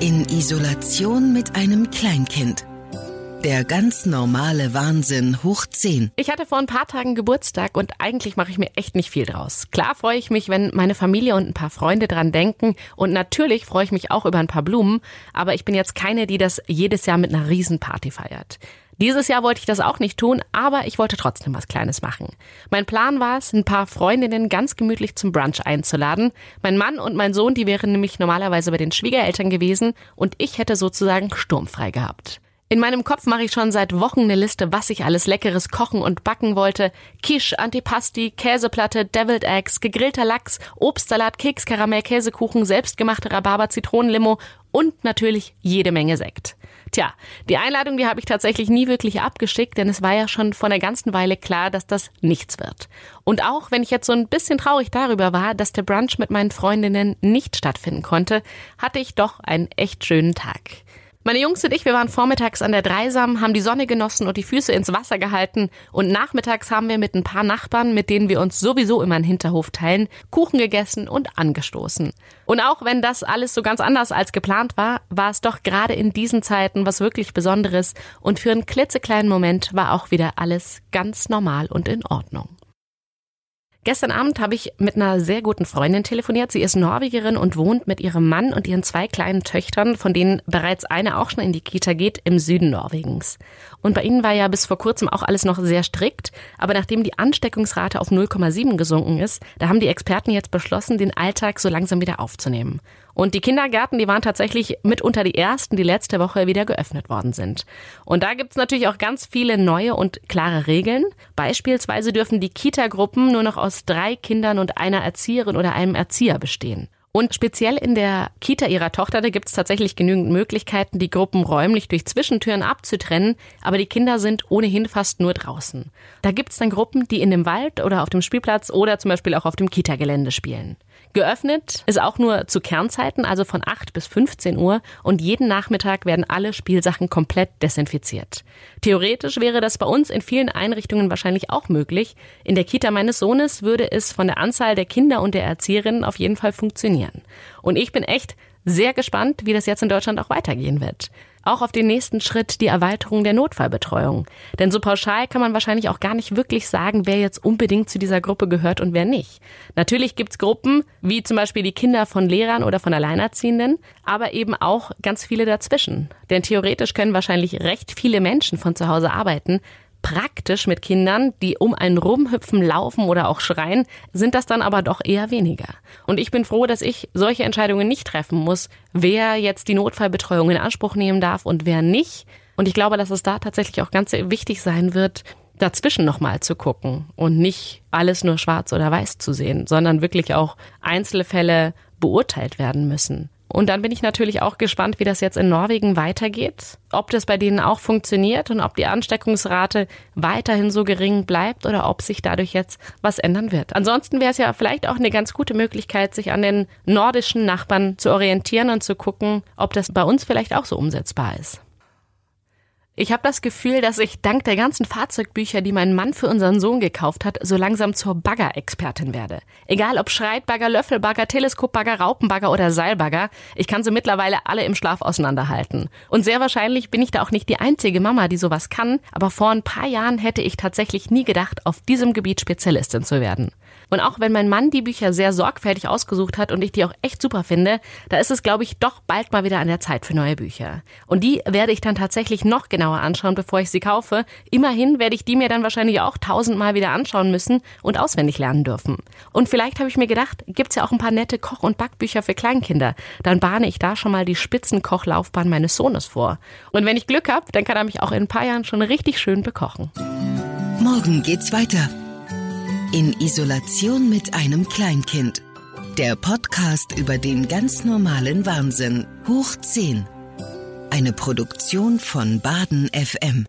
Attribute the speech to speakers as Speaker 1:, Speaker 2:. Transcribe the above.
Speaker 1: In Isolation mit einem Kleinkind. Der ganz normale Wahnsinn hoch 10.
Speaker 2: Ich hatte vor ein paar Tagen Geburtstag und eigentlich mache ich mir echt nicht viel draus. Klar freue ich mich, wenn meine Familie und ein paar Freunde dran denken und natürlich freue ich mich auch über ein paar Blumen, aber ich bin jetzt keine, die das jedes Jahr mit einer Riesenparty feiert. Dieses Jahr wollte ich das auch nicht tun, aber ich wollte trotzdem was Kleines machen. Mein Plan war es, ein paar Freundinnen ganz gemütlich zum Brunch einzuladen. Mein Mann und mein Sohn, die wären nämlich normalerweise bei den Schwiegereltern gewesen und ich hätte sozusagen sturmfrei gehabt. In meinem Kopf mache ich schon seit Wochen eine Liste, was ich alles Leckeres kochen und backen wollte. Quiche, Antipasti, Käseplatte, Deviled Eggs, gegrillter Lachs, Obstsalat, Keks, Karamell, Käsekuchen, selbstgemachte Rhabarber, Zitronenlimo und natürlich jede Menge Sekt. Tja, die Einladung, die habe ich tatsächlich nie wirklich abgeschickt, denn es war ja schon vor einer ganzen Weile klar, dass das nichts wird. Und auch wenn ich jetzt so ein bisschen traurig darüber war, dass der Brunch mit meinen Freundinnen nicht stattfinden konnte, hatte ich doch einen echt schönen Tag. Meine Jungs und ich, wir waren vormittags an der Dreisam, haben die Sonne genossen und die Füße ins Wasser gehalten und nachmittags haben wir mit ein paar Nachbarn, mit denen wir uns sowieso immer einen Hinterhof teilen, Kuchen gegessen und angestoßen. Und auch wenn das alles so ganz anders als geplant war, war es doch gerade in diesen Zeiten was wirklich Besonderes und für einen klitzekleinen Moment war auch wieder alles ganz normal und in Ordnung. Gestern Abend habe ich mit einer sehr guten Freundin telefoniert. Sie ist Norwegerin und wohnt mit ihrem Mann und ihren zwei kleinen Töchtern, von denen bereits eine auch schon in die Kita geht, im Süden Norwegens. Und bei ihnen war ja bis vor kurzem auch alles noch sehr strikt. Aber nachdem die Ansteckungsrate auf 0,7 gesunken ist, da haben die Experten jetzt beschlossen, den Alltag so langsam wieder aufzunehmen. Und die Kindergärten, die waren tatsächlich mitunter die ersten, die letzte Woche wieder geöffnet worden sind. Und da gibt's natürlich auch ganz viele neue und klare Regeln. Beispielsweise dürfen die Kita-Gruppen nur noch aus drei Kindern und einer Erzieherin oder einem Erzieher bestehen. Und speziell in der Kita ihrer Tochter, da gibt es tatsächlich genügend Möglichkeiten, die Gruppen räumlich durch Zwischentüren abzutrennen, aber die Kinder sind ohnehin fast nur draußen. Da gibt es dann Gruppen, die in dem Wald oder auf dem Spielplatz oder zum Beispiel auch auf dem Kita-Gelände spielen. Geöffnet ist auch nur zu Kernzeiten, also von 8 bis 15 Uhr und jeden Nachmittag werden alle Spielsachen komplett desinfiziert. Theoretisch wäre das bei uns in vielen Einrichtungen wahrscheinlich auch möglich. In der Kita meines Sohnes würde es von der Anzahl der Kinder und der Erzieherinnen auf jeden Fall funktionieren. Und ich bin echt sehr gespannt, wie das jetzt in Deutschland auch weitergehen wird auch auf den nächsten Schritt die Erweiterung der Notfallbetreuung. Denn so pauschal kann man wahrscheinlich auch gar nicht wirklich sagen, wer jetzt unbedingt zu dieser Gruppe gehört und wer nicht. Natürlich gibt's Gruppen, wie zum Beispiel die Kinder von Lehrern oder von Alleinerziehenden, aber eben auch ganz viele dazwischen. Denn theoretisch können wahrscheinlich recht viele Menschen von zu Hause arbeiten, praktisch mit Kindern, die um einen rumhüpfen, laufen oder auch schreien, sind das dann aber doch eher weniger. Und ich bin froh, dass ich solche Entscheidungen nicht treffen muss, wer jetzt die Notfallbetreuung in Anspruch nehmen darf und wer nicht. Und ich glaube, dass es da tatsächlich auch ganz wichtig sein wird, dazwischen nochmal zu gucken und nicht alles nur schwarz oder weiß zu sehen, sondern wirklich auch Einzelfälle beurteilt werden müssen. Und dann bin ich natürlich auch gespannt, wie das jetzt in Norwegen weitergeht, ob das bei denen auch funktioniert und ob die Ansteckungsrate weiterhin so gering bleibt oder ob sich dadurch jetzt was ändern wird. Ansonsten wäre es ja vielleicht auch eine ganz gute Möglichkeit, sich an den nordischen Nachbarn zu orientieren und zu gucken, ob das bei uns vielleicht auch so umsetzbar ist. Ich habe das Gefühl, dass ich dank der ganzen Fahrzeugbücher, die mein Mann für unseren Sohn gekauft hat, so langsam zur Bagger-Expertin werde. Egal ob Schreitbagger, Löffelbagger, Teleskopbagger, Raupenbagger oder Seilbagger, ich kann sie mittlerweile alle im Schlaf auseinanderhalten. Und sehr wahrscheinlich bin ich da auch nicht die einzige Mama, die sowas kann, aber vor ein paar Jahren hätte ich tatsächlich nie gedacht, auf diesem Gebiet Spezialistin zu werden. Und auch wenn mein Mann die Bücher sehr sorgfältig ausgesucht hat und ich die auch echt super finde, da ist es, glaube ich, doch bald mal wieder an der Zeit für neue Bücher. Und die werde ich dann tatsächlich noch genauer anschauen, bevor ich sie kaufe. Immerhin werde ich die mir dann wahrscheinlich auch tausendmal wieder anschauen müssen und auswendig lernen dürfen. Und vielleicht habe ich mir gedacht, gibt's ja auch ein paar nette Koch- und Backbücher für Kleinkinder. Dann bahne ich da schon mal die Spitzenkochlaufbahn meines Sohnes vor. Und wenn ich Glück habe, dann kann er mich auch in ein paar Jahren schon richtig schön bekochen.
Speaker 1: Morgen geht's weiter. In Isolation mit einem Kleinkind. Der Podcast über den ganz normalen Wahnsinn. Hoch 10. Eine Produktion von Baden FM.